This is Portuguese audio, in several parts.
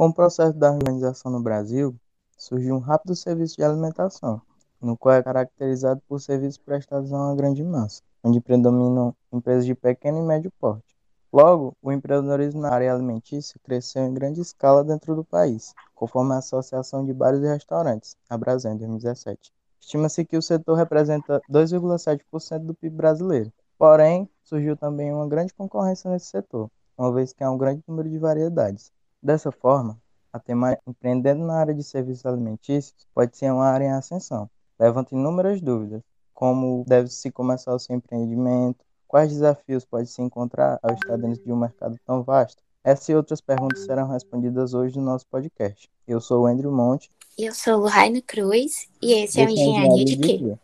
Com o processo da urbanização no Brasil, surgiu um rápido serviço de alimentação, no qual é caracterizado por serviços prestados a uma grande massa, onde predominam empresas de pequeno e médio porte. Logo, o empreendedorismo na área alimentícia cresceu em grande escala dentro do país, conforme a Associação de Bares e Restaurantes, a Brasem, em 2017. Estima-se que o setor representa 2,7% do PIB brasileiro. Porém, surgiu também uma grande concorrência nesse setor, uma vez que há um grande número de variedades. Dessa forma, a temática empreendendo na área de serviços alimentícios pode ser uma área em ascensão. Levanta inúmeras dúvidas, como deve-se começar o seu empreendimento, quais desafios pode se encontrar ao estar dentro de um mercado tão vasto. Essas e outras perguntas serão respondidas hoje no nosso podcast. Eu sou o Andrew Monte. Eu sou o Raino Cruz e esse, é o Engenharia de Quê?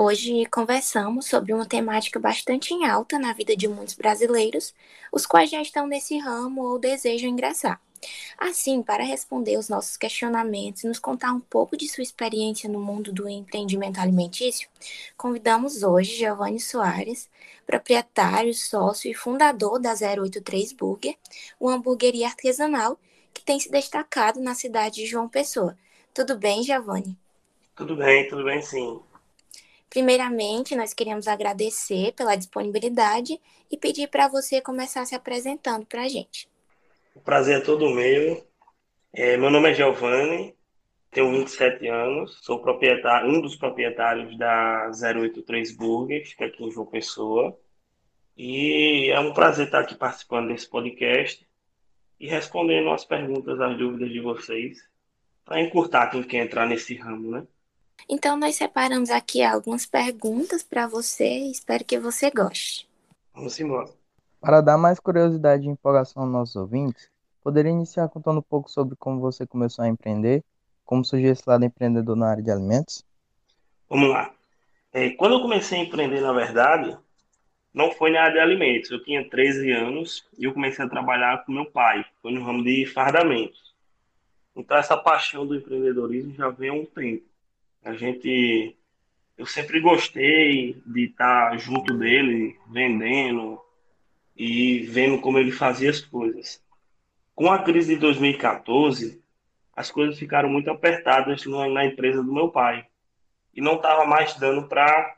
Hoje conversamos sobre uma temática bastante em alta na vida de muitos brasileiros, os quais já estão nesse ramo ou desejam ingressar. Assim, para responder os nossos questionamentos e nos contar um pouco de sua experiência no mundo do empreendimento alimentício, convidamos hoje Giovanni Soares, proprietário, sócio e fundador da 083 Burger, uma hamburgueria artesanal que tem se destacado na cidade de João Pessoa. Tudo bem, Giovanni? Tudo bem, tudo bem sim. Primeiramente, nós queríamos agradecer pela disponibilidade e pedir para você começar se apresentando para a gente. O prazer é todo meu. É, meu nome é Giovanni, tenho 27 anos, sou proprietário, um dos proprietários da 083 Burgers, que é aqui em João Pessoa. E é um prazer estar aqui participando desse podcast e respondendo as perguntas, as dúvidas de vocês, para encurtar quem quer entrar nesse ramo, né? Então, nós separamos aqui algumas perguntas para você e espero que você goste. Vamos embora. Para dar mais curiosidade e empolgação aos nossos ouvintes, poderia iniciar contando um pouco sobre como você começou a empreender, como surgiu esse lado empreendedor na área de alimentos? Vamos lá. É, quando eu comecei a empreender, na verdade, não foi na área de alimentos. Eu tinha 13 anos e eu comecei a trabalhar com meu pai. Foi no ramo de fardamentos. Então, essa paixão do empreendedorismo já vem há um tempo. A gente, eu sempre gostei de estar junto dele, vendendo e vendo como ele fazia as coisas. Com a crise de 2014, as coisas ficaram muito apertadas na empresa do meu pai e não estava mais dando para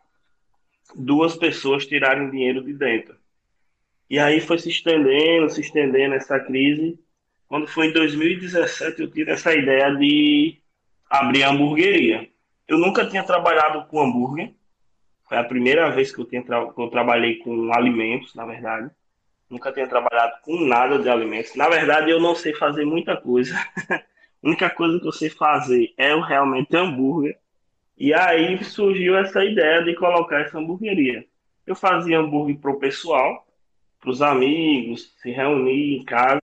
duas pessoas tirarem dinheiro de dentro. E aí foi se estendendo, se estendendo essa crise. Quando foi em 2017, eu tive essa ideia de abrir a hamburgueria. Eu nunca tinha trabalhado com hambúrguer. Foi a primeira vez que eu, tinha tra que eu trabalhei com alimentos, na verdade. Nunca tinha trabalhado com nada de alimentos. Na verdade, eu não sei fazer muita coisa. a única coisa que eu sei fazer é o realmente hambúrguer. E aí surgiu essa ideia de colocar essa hamburgueria. Eu fazia hambúrguer para o pessoal, para os amigos, se reunir em casa,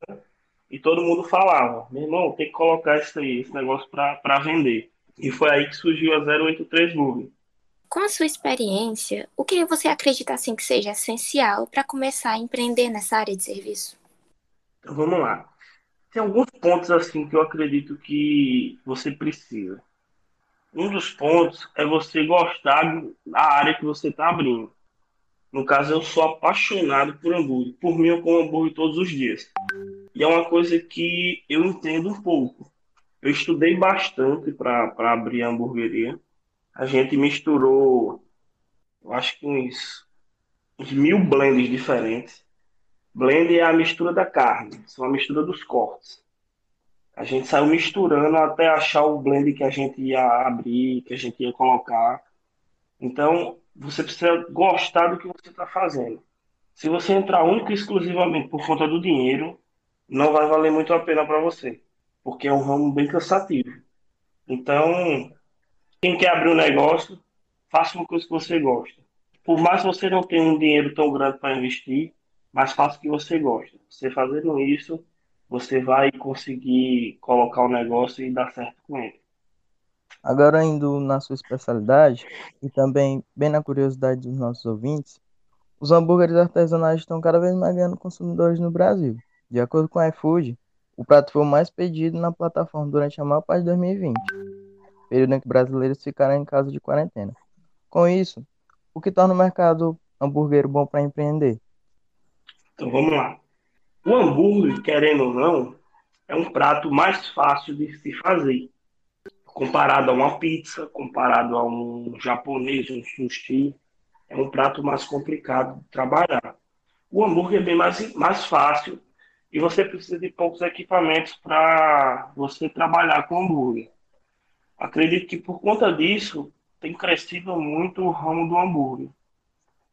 e todo mundo falava: meu irmão, tem que colocar aí, esse negócio para vender. E foi aí que surgiu a 083 Burger. Com a sua experiência, o que você acredita assim que seja essencial para começar a empreender nessa área de serviço? Então vamos lá. Tem alguns pontos assim que eu acredito que você precisa. Um dos pontos é você gostar da área que você está abrindo. No caso, eu sou apaixonado por hambúrguer. Por mim, eu como hambúrguer todos os dias. E é uma coisa que eu entendo um pouco. Eu estudei bastante para abrir a hamburgueria. A gente misturou, eu acho que uns, uns mil blends diferentes. Blend é a mistura da carne, são a mistura dos cortes. A gente saiu misturando até achar o blend que a gente ia abrir, que a gente ia colocar. Então, você precisa gostar do que você está fazendo. Se você entrar único e exclusivamente por conta do dinheiro, não vai valer muito a pena para você porque é um ramo bem cansativo. Então, quem quer abrir um negócio, faça uma coisa que você gosta. Por mais que você não tenha um dinheiro tão grande para investir, mas faça o que você gosta. Você fazendo isso, você vai conseguir colocar o negócio e dar certo com ele. Agora, indo na sua especialidade e também bem na curiosidade dos nossos ouvintes, os hambúrgueres artesanais estão cada vez mais ganhando consumidores no Brasil. De acordo com a iFood, o prato foi o mais pedido na plataforma durante a maior parte de 2020, período em que brasileiros ficaram em casa de quarentena. Com isso, o que torna o mercado hambúrguer bom para empreender? Então vamos lá. O hambúrguer, querendo ou não, é um prato mais fácil de se fazer. Comparado a uma pizza, comparado a um japonês, um sushi, é um prato mais complicado de trabalhar. O hambúrguer é bem mais, mais fácil e você precisa de poucos equipamentos para você trabalhar com hambúrguer. Acredito que por conta disso tem crescido muito o ramo do hambúrguer,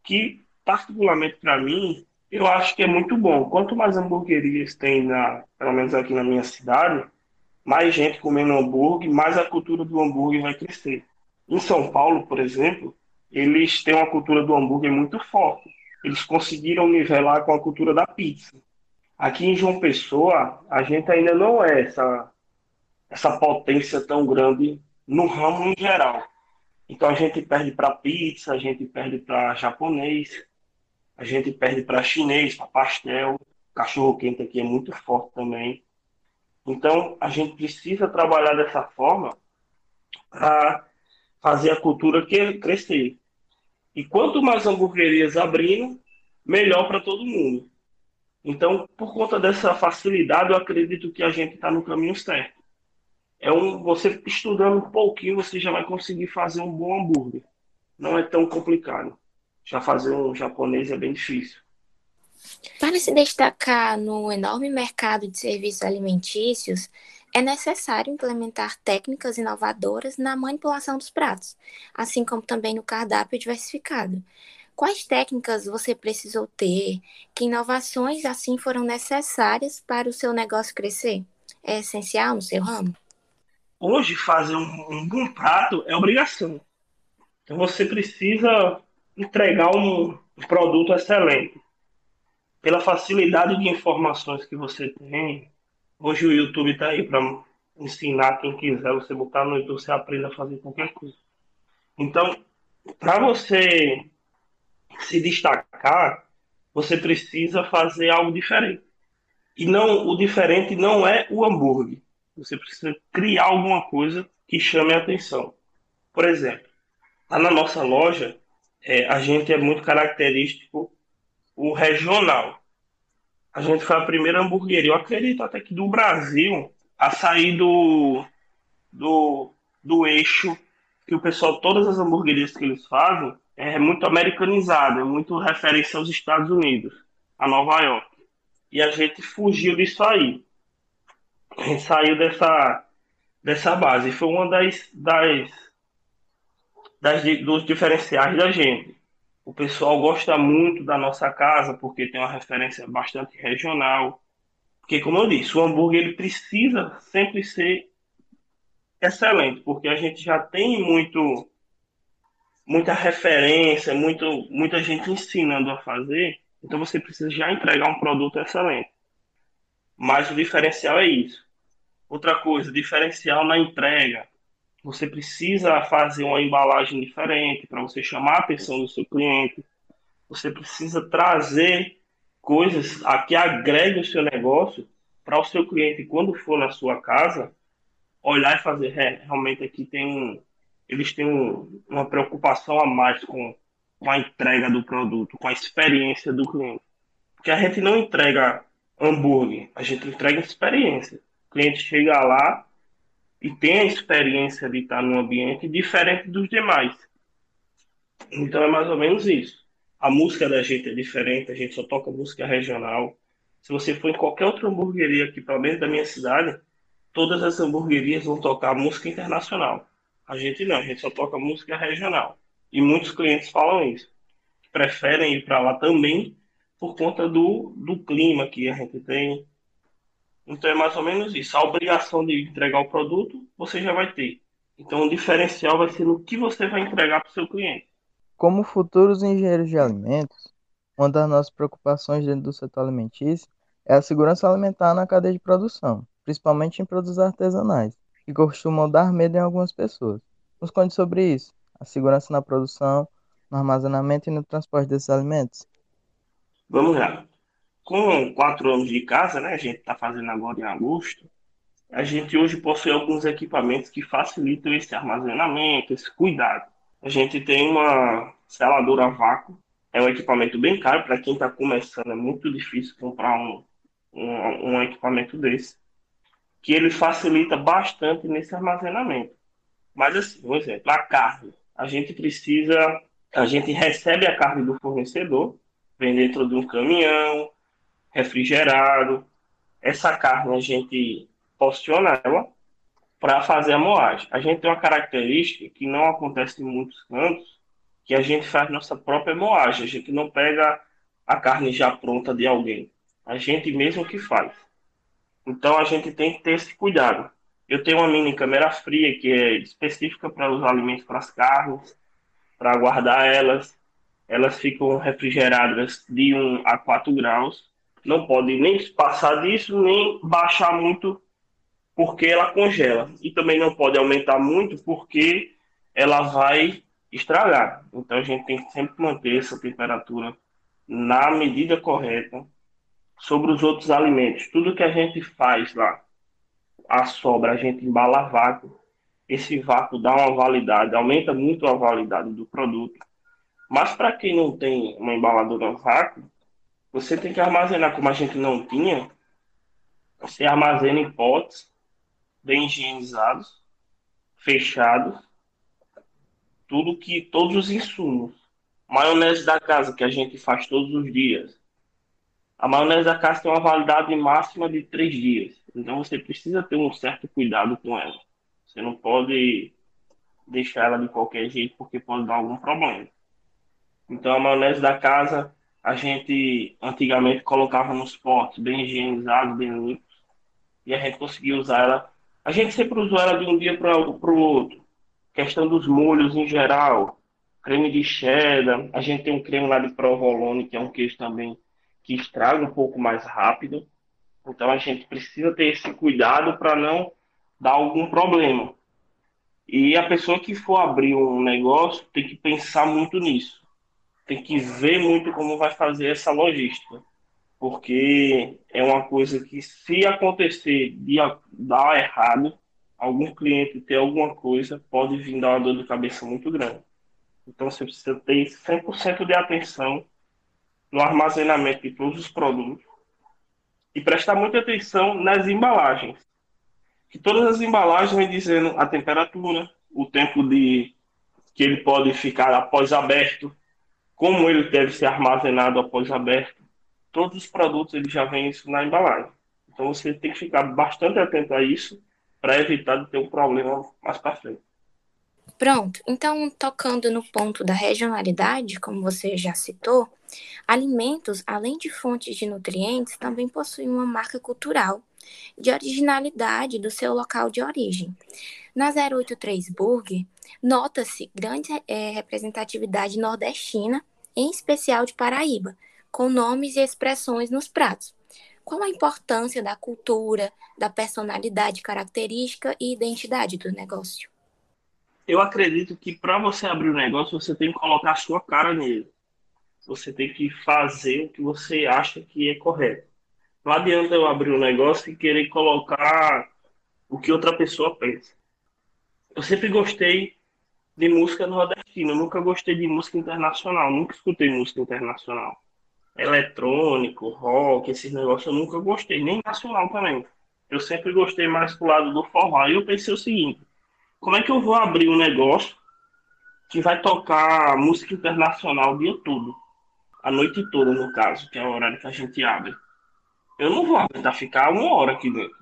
que particularmente para mim eu acho que é muito bom. Quanto mais hamburguerias tem na, pelo menos aqui na minha cidade, mais gente comendo hambúrguer, mais a cultura do hambúrguer vai crescer. Em São Paulo, por exemplo, eles têm uma cultura do hambúrguer muito forte. Eles conseguiram nivelar com a cultura da pizza. Aqui em João Pessoa, a gente ainda não é essa, essa potência tão grande no ramo em geral. Então a gente perde para pizza, a gente perde para japonês, a gente perde para chinês, para pastel. Cachorro quente aqui é muito forte também. Então a gente precisa trabalhar dessa forma para fazer a cultura crescer. E quanto mais hamburguerias abrindo, melhor para todo mundo. Então, por conta dessa facilidade, eu acredito que a gente está no caminho certo. É um, você estudando um pouquinho, você já vai conseguir fazer um bom hambúrguer. Não é tão complicado. Já fazer um japonês é bem difícil. Para se destacar no enorme mercado de serviços alimentícios, é necessário implementar técnicas inovadoras na manipulação dos pratos, assim como também no cardápio diversificado. Quais técnicas você precisou ter? Que inovações assim foram necessárias para o seu negócio crescer? É essencial no seu ramo? Hoje, fazer um, um bom prato é obrigação. Então, você precisa entregar um, um produto excelente. Pela facilidade de informações que você tem, hoje o YouTube está aí para ensinar quem quiser. Você botar no YouTube, você aprende a fazer qualquer coisa. Então, para você se destacar, você precisa fazer algo diferente. E não o diferente não é o hambúrguer. Você precisa criar alguma coisa que chame a atenção. Por exemplo, lá na nossa loja, é, a gente é muito característico o regional. A gente foi a primeira hamburgueria, eu acredito até que do Brasil, a sair do, do, do eixo que o pessoal, todas as hamburguerias que eles fazem, é muito americanizado, é muito referência aos Estados Unidos, a Nova York. E a gente fugiu disso aí. A gente saiu dessa, dessa base. Foi uma das, das, das dos diferenciais da gente. O pessoal gosta muito da nossa casa porque tem uma referência bastante regional. Porque, como eu disse, o hambúrguer ele precisa sempre ser excelente, porque a gente já tem muito muita referência, muito, muita gente ensinando a fazer, então você precisa já entregar um produto excelente. Mas o diferencial é isso. Outra coisa, diferencial na entrega. Você precisa fazer uma embalagem diferente para você chamar a atenção do seu cliente. Você precisa trazer coisas a que agreguem o seu negócio para o seu cliente, quando for na sua casa, olhar e fazer, é, realmente aqui tem um, eles têm um, uma preocupação a mais com, com a entrega do produto, com a experiência do cliente. Porque a gente não entrega hambúrguer, a gente entrega experiência. O cliente chega lá e tem a experiência de estar num ambiente diferente dos demais. Então é mais ou menos isso. A música da gente é diferente, a gente só toca música regional. Se você for em qualquer outra hamburgueria aqui, pelo menos da minha cidade, todas as hamburguerias vão tocar música internacional. A gente não, a gente só toca música regional. E muitos clientes falam isso. Preferem ir para lá também por conta do, do clima que a gente tem. Então é mais ou menos isso. A obrigação de entregar o produto você já vai ter. Então o diferencial vai ser no que você vai entregar para o seu cliente. Como futuros engenheiros de alimentos, uma das nossas preocupações dentro do setor alimentício é a segurança alimentar na cadeia de produção, principalmente em produtos artesanais que costumam dar medo em algumas pessoas. Nos conte sobre isso, a segurança na produção, no armazenamento e no transporte desses alimentos. Vamos lá. Com quatro anos de casa, né, a gente está fazendo agora em agosto, a gente hoje possui alguns equipamentos que facilitam esse armazenamento, esse cuidado. A gente tem uma seladora a vácuo, é um equipamento bem caro para quem está começando, é muito difícil comprar um, um, um equipamento desse, que ele facilita bastante nesse armazenamento. Mas assim, por exemplo, a carne, a gente precisa, a gente recebe a carne do fornecedor, vem dentro de um caminhão, refrigerado. Essa carne a gente posiciona ela para fazer a moagem. A gente tem uma característica que não acontece em muitos cantos, que a gente faz nossa própria moagem. A gente não pega a carne já pronta de alguém. A gente mesmo que faz. Então a gente tem que ter esse cuidado. Eu tenho uma mini câmera fria que é específica para os alimentos para as carnes, para guardar elas. Elas ficam refrigeradas de 1 a 4 graus. Não pode nem passar disso, nem baixar muito porque ela congela. E também não pode aumentar muito porque ela vai estragar. Então a gente tem que sempre manter essa temperatura na medida correta sobre os outros alimentos. Tudo que a gente faz lá, a sobra, a gente embala vácuo. Esse vácuo dá uma validade, aumenta muito a validade do produto. Mas para quem não tem uma embaladora vácuo, você tem que armazenar como a gente não tinha. Você armazena em potes bem higienizados, fechados, tudo que todos os insumos. Maionese da casa que a gente faz todos os dias. A maionese da casa tem uma validade máxima de três dias. Então você precisa ter um certo cuidado com ela. Você não pode deixar ela de qualquer jeito porque pode dar algum problema. Então a maionese da casa a gente antigamente colocava nos potes bem higienizados, bem limpos, e a gente conseguia usar ela a gente sempre usou ela de um dia para o outro. Questão dos molhos em geral, creme de cheddar. A gente tem um creme lá de provolone, que é um queijo também que estraga um pouco mais rápido. Então a gente precisa ter esse cuidado para não dar algum problema. E a pessoa que for abrir um negócio tem que pensar muito nisso. Tem que ver muito como vai fazer essa logística porque é uma coisa que se acontecer de dar errado, algum cliente ter alguma coisa, pode vir dar uma dor de cabeça muito grande. Então você precisa ter 100% de atenção no armazenamento de todos os produtos e prestar muita atenção nas embalagens. Que todas as embalagens vêm dizendo a temperatura, o tempo de que ele pode ficar após aberto, como ele deve ser armazenado após aberto todos os produtos eles já vêm isso na embalagem. Então você tem que ficar bastante atento a isso para evitar de ter um problema mais para frente. Pronto, então tocando no ponto da regionalidade, como você já citou, alimentos, além de fontes de nutrientes, também possuem uma marca cultural de originalidade do seu local de origem. Na 083 Burger, nota-se grande é, representatividade nordestina, em especial de Paraíba, com nomes e expressões nos pratos. Qual a importância da cultura, da personalidade característica e identidade do negócio? Eu acredito que para você abrir um negócio, você tem que colocar a sua cara nele. Você tem que fazer o que você acha que é correto. Não adianta eu abrir um negócio e querer colocar o que outra pessoa pensa. Eu sempre gostei de música nordestina, eu nunca gostei de música internacional, nunca escutei música internacional eletrônico, rock, esses negócios eu nunca gostei, nem nacional também. Eu sempre gostei mais pro lado do forró. Aí eu pensei o seguinte: como é que eu vou abrir um negócio que vai tocar música internacional o dia todo? A noite toda, no caso, que é o horário que a gente abre. Eu não vou aguentar ficar uma hora aqui dentro.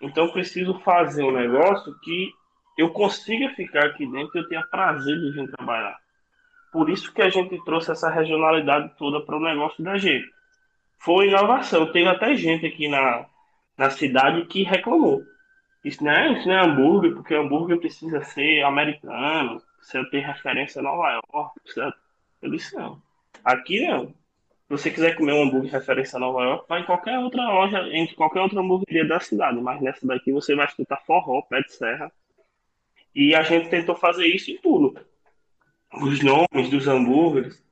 Então preciso fazer um negócio que eu consiga ficar aqui dentro e eu tenha prazer de vir trabalhar. Por isso que a gente trouxe essa regionalidade toda para o negócio da gente. Foi inovação. Teve até gente aqui na, na cidade que reclamou. Isso não, é, isso não é hambúrguer, porque hambúrguer precisa ser americano, precisa ter referência a Nova York. Precisa... Eu disse não. Aqui não. Se você quiser comer um hambúrguer referência a Nova York, vai em qualquer outra loja, em qualquer outra hambúrgueria da cidade. Mas nessa daqui você vai escutar forró, pé de serra E a gente tentou fazer isso em tudo. Os nomes dos hambúrgueres,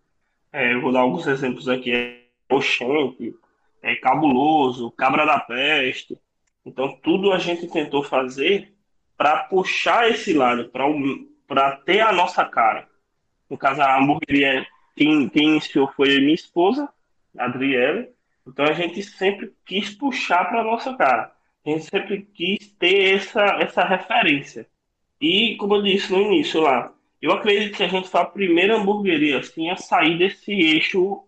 é, eu vou dar alguns exemplos aqui, é Oxente, é Cabuloso, Cabra da Peste. Então, tudo a gente tentou fazer para puxar esse lado, para ter a nossa cara. No caso, a hamburgueria, quem, quem iniciou foi minha esposa, Adriele. Então, a gente sempre quis puxar para nossa cara. A gente sempre quis ter essa, essa referência. E, como eu disse no início lá, eu acredito que a gente foi a primeira hamburgueria assim, a sair desse eixo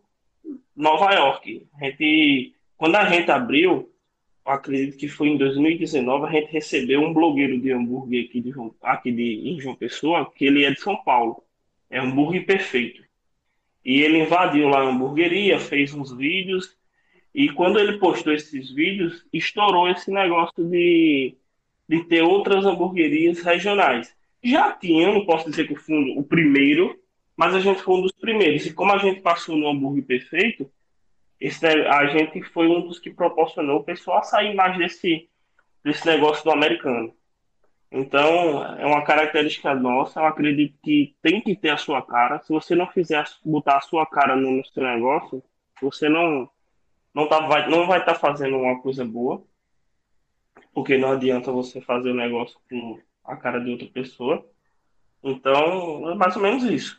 Nova York. A gente, quando a gente abriu, acredito que foi em 2019, a gente recebeu um blogueiro de hambúrguer aqui, de, aqui de, em João Pessoa, que ele é de São Paulo. É hambúrguer perfeito. E ele invadiu lá a hamburgueria, fez uns vídeos, e quando ele postou esses vídeos, estourou esse negócio de, de ter outras hamburguerias regionais. Já tinha, não posso dizer que fundo, o primeiro, mas a gente foi um dos primeiros. E como a gente passou no hambúrguer perfeito, esse, a gente foi um dos que proporcionou o pessoal a sair mais desse, desse negócio do americano. Então, é uma característica nossa. Eu acredito que tem que ter a sua cara. Se você não fizer botar a sua cara no, seu negócio, você não não tá vai não vai estar tá fazendo uma coisa boa, porque não adianta você fazer o negócio com a cara de outra pessoa. Então, é mais ou menos isso.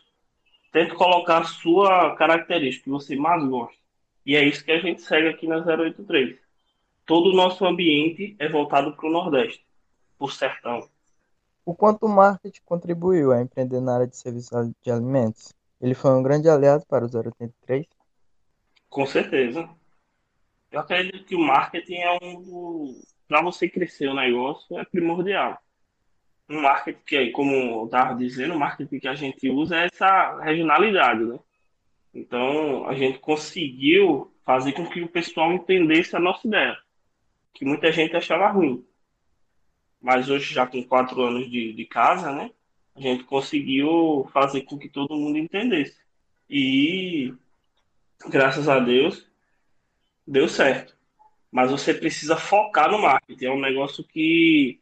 Tente colocar a sua característica que você mais gosta. E é isso que a gente segue aqui na 083. Todo o nosso ambiente é voltado para o Nordeste, o sertão. O quanto o marketing contribuiu a empreender na área de serviços de alimentos? Ele foi um grande aliado para o 083? Com certeza. Eu acredito que o marketing é um. Para você crescer o negócio, é primordial. Um marketing que, como eu estava dizendo, o marketing que a gente usa é essa regionalidade, né? Então, a gente conseguiu fazer com que o pessoal entendesse a nossa ideia, que muita gente achava ruim. Mas hoje, já com quatro anos de, de casa, né, a gente conseguiu fazer com que todo mundo entendesse. E, graças a Deus, deu certo. Mas você precisa focar no marketing. É um negócio que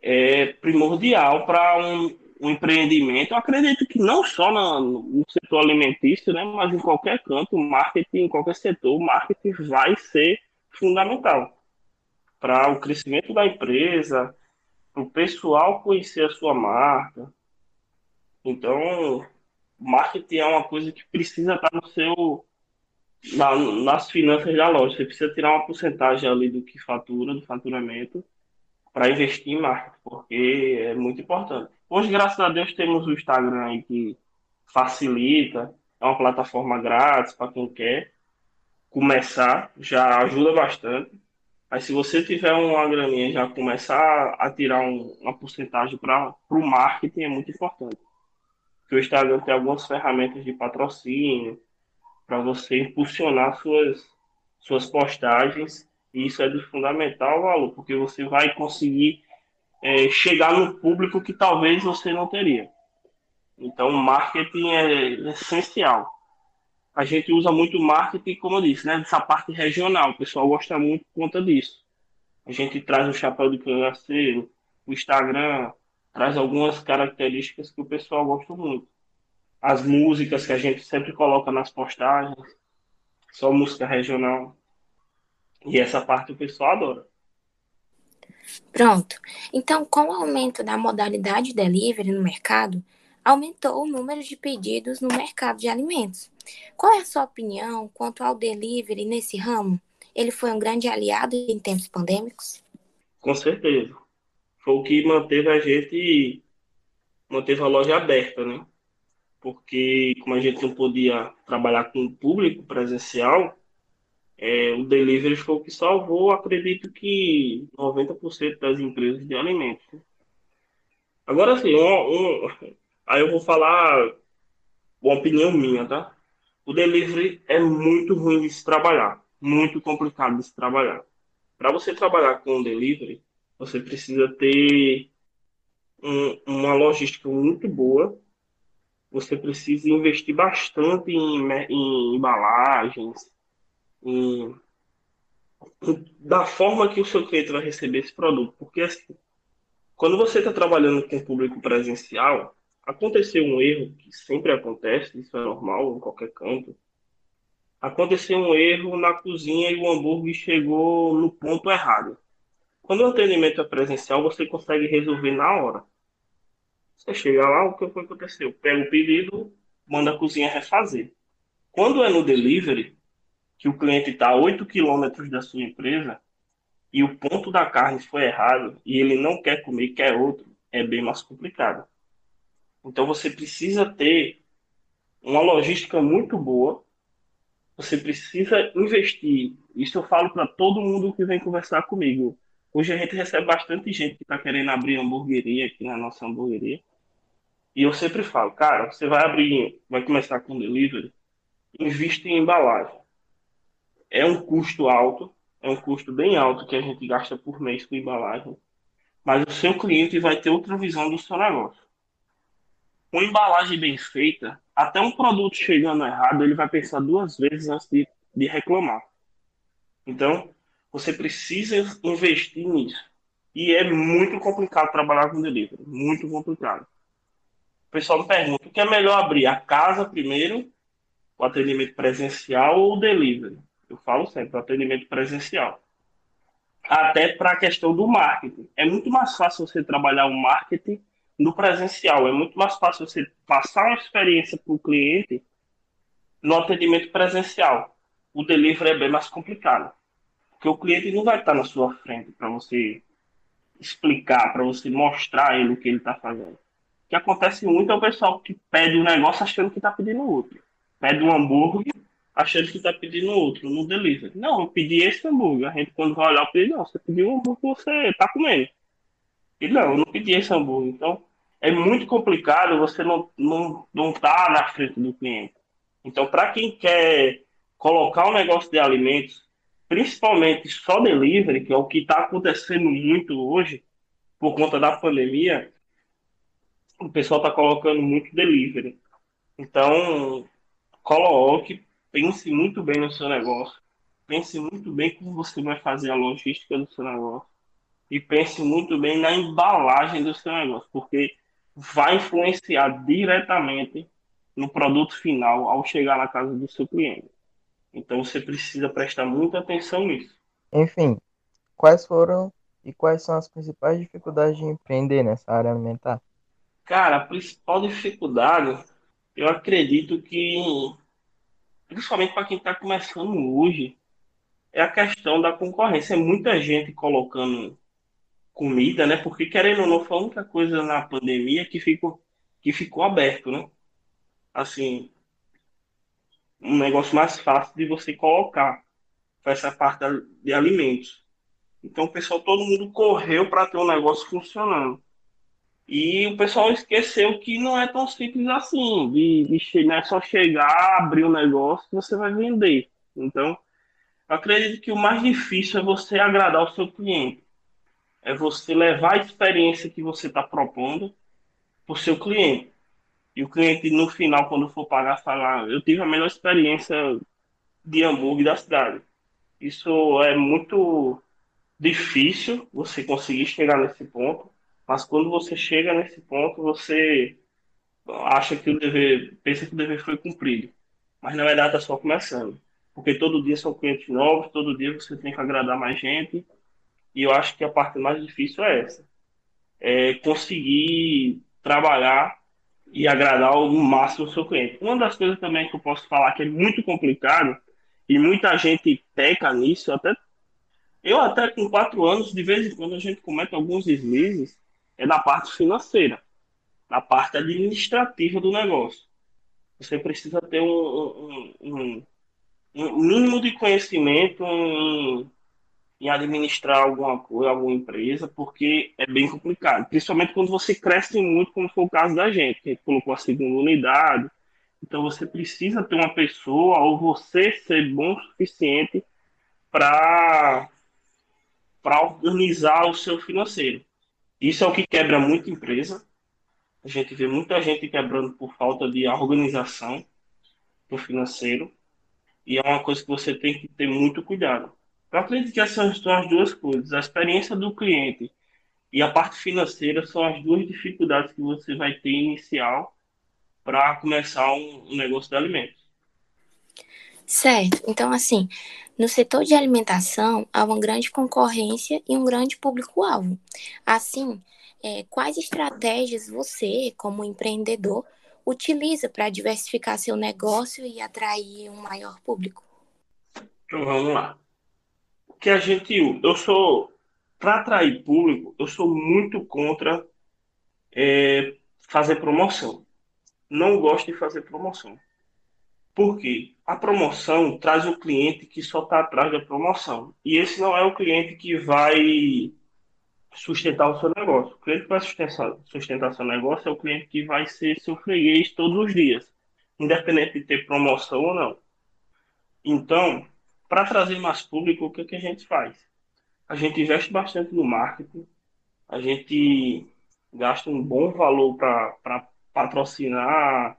é primordial para um, o empreendimento, eu acredito que não só no, no setor alimentício, né, mas em qualquer canto, marketing, em qualquer setor, o marketing vai ser fundamental para o crescimento da empresa, para o pessoal conhecer a sua marca. Então, marketing é uma coisa que precisa estar no seu na, nas finanças da loja. Você precisa tirar uma porcentagem ali do que fatura, do faturamento, para investir em marketing, porque é muito importante. Hoje, graças a Deus, temos o Instagram aí que facilita, é uma plataforma grátis para quem quer começar, já ajuda bastante. Mas se você tiver uma graninha já começar a tirar um, uma porcentagem para o marketing é muito importante. Porque o Instagram tem algumas ferramentas de patrocínio para você impulsionar suas, suas postagens e isso é de fundamental valor, porque você vai conseguir é, chegar no público que talvez você não teria. Então, marketing é essencial. A gente usa muito marketing, como eu disse, né, dessa parte regional. O pessoal gosta muito por conta disso. A gente traz o chapéu de cangaceiro, o Instagram, traz algumas características que o pessoal gosta muito. As músicas que a gente sempre coloca nas postagens, só música regional. E essa parte o pessoal adora. Pronto. Então, com o aumento da modalidade delivery no mercado, aumentou o número de pedidos no mercado de alimentos. Qual é a sua opinião quanto ao delivery nesse ramo? Ele foi um grande aliado em tempos pandêmicos? Com certeza. Foi o que manteve a gente, manteve a loja aberta, né? Porque como a gente não podia trabalhar com o público presencial, é, o delivery foi o que salvou, acredito que 90% das empresas de alimentos. Agora sim, um, um, aí eu vou falar uma opinião minha, tá? O delivery é muito ruim de se trabalhar, muito complicado de se trabalhar. Para você trabalhar com o delivery, você precisa ter um, uma logística muito boa, você precisa investir bastante em, em embalagens, da forma que o seu cliente vai receber esse produto. Porque assim, quando você está trabalhando com público presencial, aconteceu um erro que sempre acontece, isso é normal em qualquer canto. Aconteceu um erro na cozinha e o hambúrguer chegou no ponto errado. Quando o atendimento é presencial, você consegue resolver na hora. Você chega lá, o que foi aconteceu? Pega o pedido, manda a cozinha refazer. Quando é no delivery, que o cliente está a 8 quilômetros da sua empresa e o ponto da carne foi errado e ele não quer comer, quer outro, é bem mais complicado. Então você precisa ter uma logística muito boa, você precisa investir. Isso eu falo para todo mundo que vem conversar comigo. Hoje a gente recebe bastante gente que está querendo abrir hamburgueria aqui na nossa hamburgueria. E eu sempre falo, cara, você vai abrir, vai começar com delivery, investe em embalagem. É um custo alto, é um custo bem alto que a gente gasta por mês com embalagem, mas o seu cliente vai ter outra visão do seu negócio. Com embalagem bem feita, até um produto chegando errado, ele vai pensar duas vezes antes de, de reclamar. Então, você precisa investir nisso. E é muito complicado trabalhar com delivery. Muito complicado. O pessoal me pergunta: o que é melhor abrir? A casa primeiro, o atendimento presencial ou o delivery? Eu falo sempre: o atendimento presencial. Até para a questão do marketing. É muito mais fácil você trabalhar o marketing no presencial. É muito mais fácil você passar uma experiência para o cliente no atendimento presencial. O delivery é bem mais complicado. Porque o cliente não vai estar na sua frente para você explicar, para você mostrar ele o que ele está fazendo. O que acontece muito é o pessoal que pede um negócio achando que está pedindo outro. Pede um hambúrguer achando que está pedindo outro no delivery. Não, eu pedi esse hambúrguer. A gente, quando vai olhar, pedi, não, você pediu um hambúrguer que você está comendo. E não, eu não pedi esse hambúrguer. Então, é muito complicado você não, não, não tá na frente do cliente. Então, para quem quer colocar um negócio de alimentos principalmente só delivery, que é o que está acontecendo muito hoje, por conta da pandemia, o pessoal está colocando muito delivery. Então, coloque, pense muito bem no seu negócio, pense muito bem como você vai fazer a logística do seu negócio e pense muito bem na embalagem do seu negócio, porque vai influenciar diretamente no produto final ao chegar na casa do seu cliente. Então você precisa prestar muita atenção nisso. Enfim, quais foram e quais são as principais dificuldades de empreender nessa área alimentar? Cara, a principal dificuldade, eu acredito que, principalmente para quem está começando hoje, é a questão da concorrência. É muita gente colocando comida, né? Porque, querendo ou não, foi a única coisa na pandemia que ficou, que ficou aberto, né? Assim, um negócio mais fácil de você colocar para essa parte de alimentos. Então o pessoal, todo mundo correu para ter um negócio funcionando. E o pessoal esqueceu que não é tão simples assim, de, de não é só chegar, abrir um negócio você vai vender. Então, eu acredito que o mais difícil é você agradar o seu cliente. É você levar a experiência que você está propondo para o seu cliente. E o cliente, no final, quando for pagar, falar: Eu tive a melhor experiência de hambúrguer da cidade. Isso é muito difícil você conseguir chegar nesse ponto, mas quando você chega nesse ponto, você acha que o dever, pensa que o dever foi cumprido. Mas na verdade está só começando. Porque todo dia são clientes novos, todo dia você tem que agradar mais gente. E eu acho que a parte mais difícil é essa. É conseguir trabalhar e agradar ao máximo o seu cliente. Uma das coisas também que eu posso falar que é muito complicado e muita gente peca nisso, até eu até com quatro anos, de vez em quando a gente comete alguns deslizes, é na parte financeira, na parte administrativa do negócio. Você precisa ter um, um, um, um mínimo de conhecimento em em administrar alguma coisa, alguma empresa, porque é bem complicado. Principalmente quando você cresce muito, como foi o caso da gente, que colocou a segunda unidade. Então você precisa ter uma pessoa ou você ser bom o suficiente para para organizar o seu financeiro. Isso é o que quebra muita empresa. A gente vê muita gente quebrando por falta de organização do financeiro. E é uma coisa que você tem que ter muito cuidado. Eu acredito que essas são as duas coisas. A experiência do cliente e a parte financeira são as duas dificuldades que você vai ter inicial para começar um, um negócio de alimentos. Certo. Então, assim, no setor de alimentação há uma grande concorrência e um grande público-alvo. Assim, é, quais estratégias você, como empreendedor, utiliza para diversificar seu negócio e atrair um maior público? Então vamos lá. Que a gente. Eu sou. Para atrair público, eu sou muito contra é, fazer promoção. Não gosto de fazer promoção. Por quê? A promoção traz o cliente que só está atrás da promoção. E esse não é o cliente que vai sustentar o seu negócio. O cliente que vai sustentar, sustentar seu negócio é o cliente que vai ser seu freguês todos os dias, independente de ter promoção ou não. Então, para trazer mais público, o que, que a gente faz? A gente investe bastante no marketing, a gente gasta um bom valor para patrocinar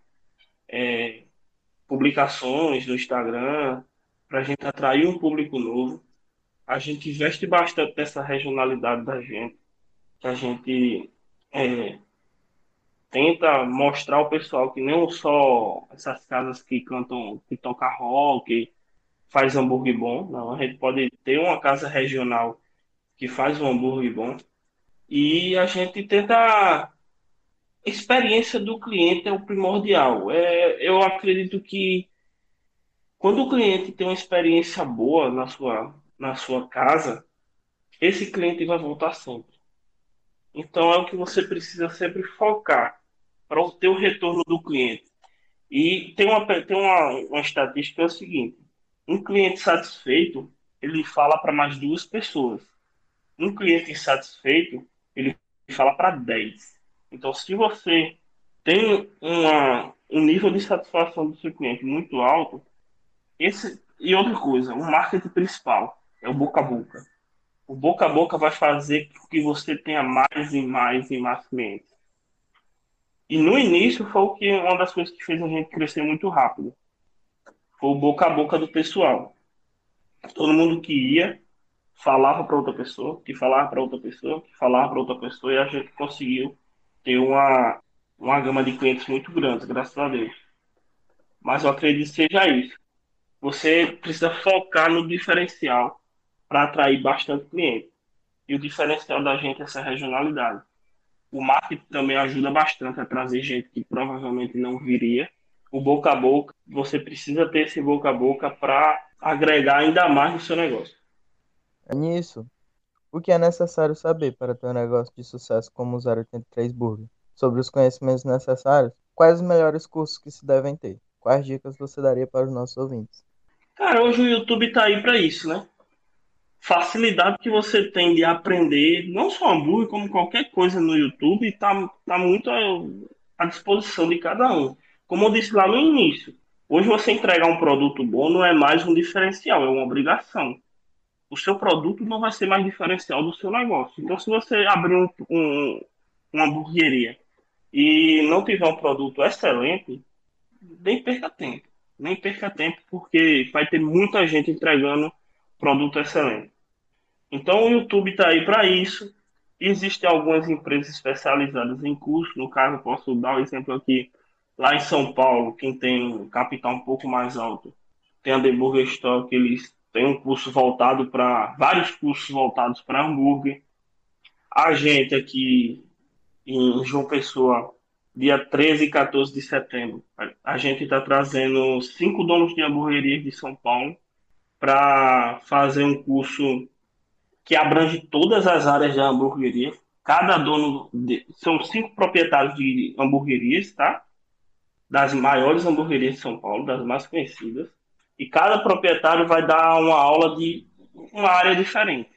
é, publicações no Instagram, para a gente atrair um público novo a gente investe bastante nessa regionalidade da gente, que a gente é, tenta mostrar ao pessoal que não só essas casas que cantam, que tocam rock, faz hambúrguer bom, não, a gente pode ter uma casa regional que faz um hambúrguer bom e a gente tenta experiência do cliente é o primordial. É, eu acredito que quando o cliente tem uma experiência boa na sua na sua casa, esse cliente vai voltar sempre. Então é o que você precisa sempre focar para o retorno do cliente. E tem uma, tem uma, uma estatística é o seguinte: um cliente satisfeito ele fala para mais duas pessoas. Um cliente insatisfeito ele fala para dez. Então, se você tem uma, um nível de satisfação do seu cliente muito alto, esse e outra coisa, o marketing principal é o boca a boca. O boca a boca vai fazer que você tenha mais e mais e mais clientes. E no início foi o que uma das coisas que fez a gente crescer muito rápido. Foi o boca a boca do pessoal. Todo mundo que ia falava para outra pessoa, que falava para outra pessoa, que falava para outra pessoa e a gente conseguiu ter uma uma gama de clientes muito grande, graças a Deus. Mas eu acredito que seja isso. Você precisa focar no diferencial para atrair bastante cliente. E o diferencial da gente é essa regionalidade. O marketing também ajuda bastante a trazer gente que provavelmente não viria. O boca a boca, você precisa ter esse boca a boca para agregar ainda mais no seu negócio. É nisso. O que é necessário saber para ter um negócio de sucesso como o 083 Burger? Sobre os conhecimentos necessários, quais os melhores cursos que se devem ter? Quais dicas você daria para os nossos ouvintes? Cara, hoje o YouTube está aí para isso, né? facilidade que você tem de aprender, não só hambúrguer, como qualquer coisa no YouTube, está tá muito à disposição de cada um. Como eu disse lá no início, hoje você entregar um produto bom não é mais um diferencial, é uma obrigação. O seu produto não vai ser mais diferencial do seu negócio. Então, se você abrir um, um, uma hamburgueria e não tiver um produto excelente, nem perca tempo. Nem perca tempo, porque vai ter muita gente entregando produto excelente. Então o YouTube está aí para isso. Existem algumas empresas especializadas em curso. No caso, posso dar um exemplo aqui. Lá em São Paulo, quem tem capital um pouco mais alto, tem a The Burger Store, que eles têm um curso voltado para. vários cursos voltados para hambúrguer. A gente aqui em João Pessoa, dia 13 e 14 de setembro, a gente está trazendo cinco donos de hamburguerias de São Paulo para fazer um curso que abrange todas as áreas da hamburgueria. Cada dono de, são cinco proprietários de hamburguerias, tá? Das maiores hamburguerias de São Paulo, das mais conhecidas. E cada proprietário vai dar uma aula de uma área diferente.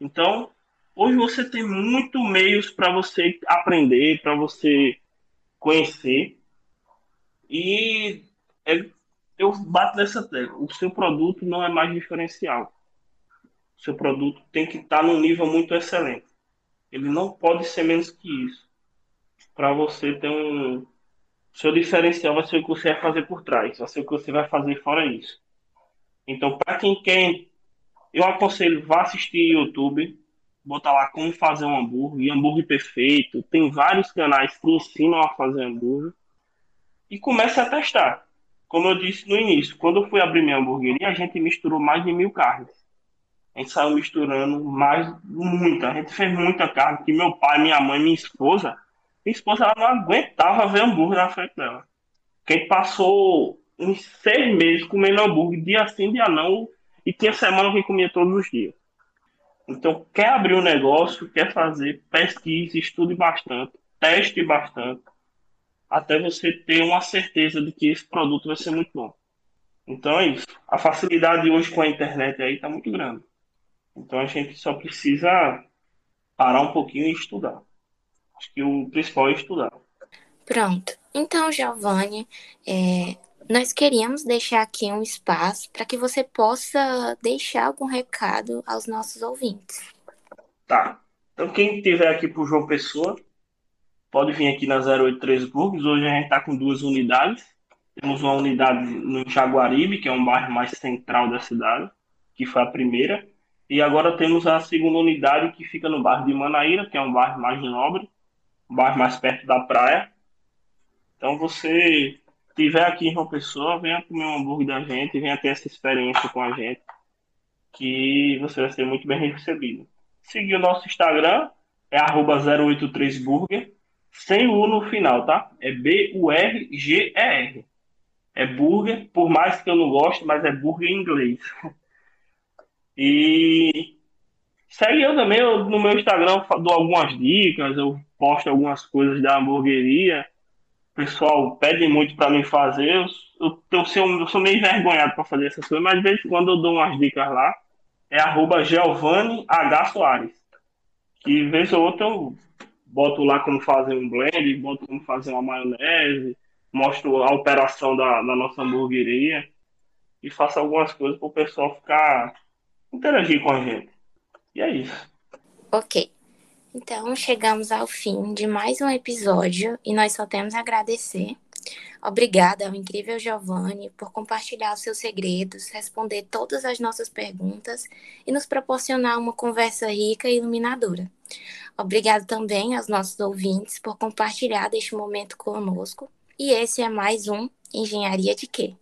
Então, hoje você tem muito meios para você aprender, para você conhecer. E é, eu bato nessa tecla. O seu produto não é mais diferencial seu produto tem que estar num nível muito excelente. Ele não pode ser menos que isso. Para você ter um. Seu diferencial vai ser o que você vai fazer por trás, vai ser o que você vai fazer fora isso. Então, para quem quer, eu aconselho, vá assistir YouTube, bota lá como fazer um hambúrguer, hambúrguer perfeito. Tem vários canais que ensinam a fazer hambúrguer. E comece a testar. Como eu disse no início, quando eu fui abrir minha hamburgueria, a gente misturou mais de mil carnes. A gente saiu misturando mais, muita. A gente fez muita carne, que meu pai, minha mãe, minha esposa, minha esposa ela não aguentava ver hambúrguer na frente dela. Que a gente passou uns seis meses comendo hambúrguer, dia sim, dia não, e tinha semana que comia todos os dias. Então, quer abrir um negócio, quer fazer, pesquise, estude bastante, teste bastante, até você ter uma certeza de que esse produto vai ser muito bom. Então é isso. A facilidade hoje com a internet aí está muito grande. Então a gente só precisa parar um pouquinho e estudar. Acho que o principal é estudar. Pronto. Então, Giovanni, é, nós queríamos deixar aqui um espaço para que você possa deixar algum recado aos nossos ouvintes. Tá. Então, quem estiver aqui por João Pessoa, pode vir aqui na 083 Burgos. Hoje a gente está com duas unidades. Temos uma unidade no Jaguaribe, que é um bairro mais central da cidade, que foi a primeira. E agora temos a segunda unidade, que fica no bairro de Manaíra, que é um bairro mais nobre, um bairro mais perto da praia. Então, você estiver aqui em João Pessoa, venha comer um hambúrguer da gente, venha ter essa experiência com a gente, que você vai ser muito bem recebido. Seguir o nosso Instagram, é 083burger, sem o no final, tá? É B-U-R-G-E-R. É burger, por mais que eu não goste, mas é burger em inglês. E segue eu também, eu, no meu Instagram dou algumas dicas, eu posto algumas coisas da hamburgueria pessoal pede muito para mim fazer. Eu, eu, eu, sou, eu sou meio envergonhado para fazer essas coisas, mas de vez em quando eu dou umas dicas lá. É arroba Giovanni H. Soares. Que vez ou outra eu boto lá como fazer um blend, boto como fazer uma maionese, mostro a operação da, da nossa hamburgueria e faço algumas coisas para o pessoal ficar interagir com a gente. E é isso. Ok. Então, chegamos ao fim de mais um episódio e nós só temos a agradecer. Obrigada ao incrível Giovanni por compartilhar os seus segredos, responder todas as nossas perguntas e nos proporcionar uma conversa rica e iluminadora. Obrigado também aos nossos ouvintes por compartilhar deste momento conosco. E esse é mais um Engenharia de Quê?